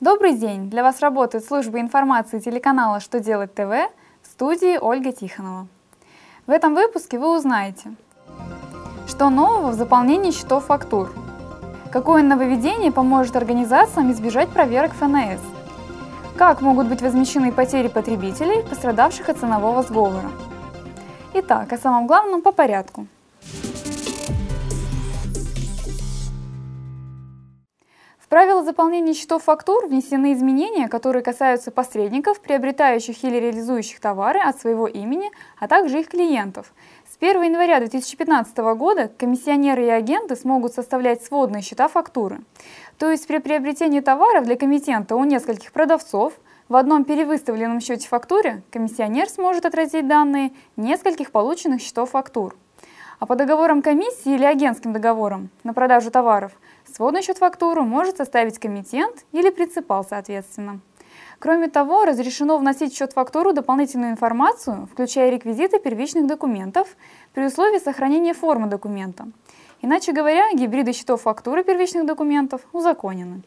Добрый день! Для вас работает служба информации телеканала «Что делать ТВ» в студии Ольга Тихонова. В этом выпуске вы узнаете, что нового в заполнении счетов фактур, какое нововведение поможет организациям избежать проверок ФНС, как могут быть возмещены потери потребителей, пострадавших от ценового сговора. Итак, о самом главном по порядку – В правила заполнения счетов фактур внесены изменения, которые касаются посредников, приобретающих или реализующих товары от своего имени, а также их клиентов. С 1 января 2015 года комиссионеры и агенты смогут составлять сводные счета фактуры. То есть при приобретении товаров для комитента у нескольких продавцов в одном перевыставленном счете фактуре комиссионер сможет отразить данные нескольких полученных счетов фактур. А по договорам комиссии или агентским договорам на продажу товаров – Сводный счет фактуру может составить комитент или принципал соответственно. Кроме того, разрешено вносить в счет фактуру дополнительную информацию, включая реквизиты первичных документов, при условии сохранения формы документа. Иначе говоря, гибриды счетов фактуры первичных документов узаконены.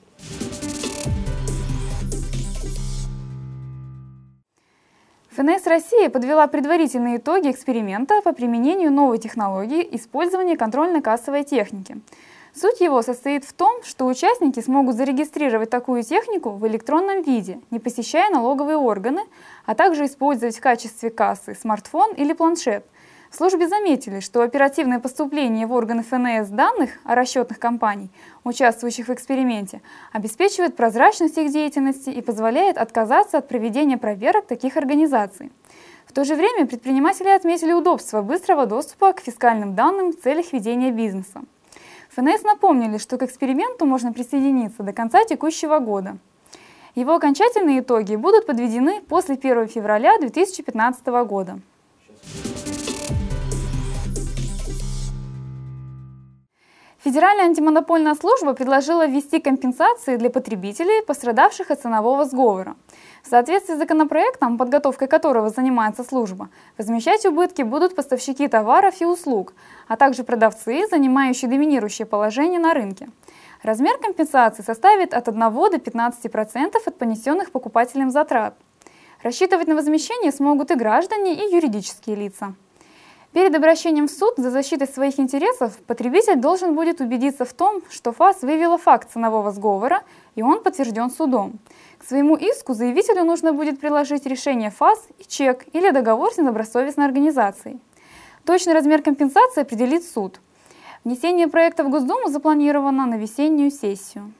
ФНС России подвела предварительные итоги эксперимента по применению новой технологии использования контрольно-кассовой техники – Суть его состоит в том, что участники смогут зарегистрировать такую технику в электронном виде, не посещая налоговые органы, а также использовать в качестве кассы смартфон или планшет. В службе заметили, что оперативное поступление в органы ФНС данных о расчетных компаний, участвующих в эксперименте, обеспечивает прозрачность их деятельности и позволяет отказаться от проведения проверок таких организаций. В то же время предприниматели отметили удобство быстрого доступа к фискальным данным в целях ведения бизнеса. ФНС напомнили, что к эксперименту можно присоединиться до конца текущего года. Его окончательные итоги будут подведены после 1 февраля 2015 года. Федеральная антимонопольная служба предложила ввести компенсации для потребителей, пострадавших от ценового сговора. В соответствии с законопроектом, подготовкой которого занимается служба, возмещать убытки будут поставщики товаров и услуг, а также продавцы, занимающие доминирующее положение на рынке. Размер компенсации составит от 1 до 15% от понесенных покупателем затрат. Рассчитывать на возмещение смогут и граждане, и юридические лица. Перед обращением в суд за защитой своих интересов потребитель должен будет убедиться в том, что ФАС вывела факт ценового сговора, и он подтвержден судом. К своему иску заявителю нужно будет приложить решение ФАС и чек или договор с недобросовестной организацией. Точный размер компенсации определит суд. Внесение проекта в Госдуму запланировано на весеннюю сессию.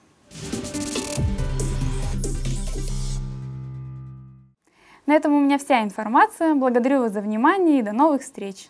На этом у меня вся информация. Благодарю вас за внимание и до новых встреч!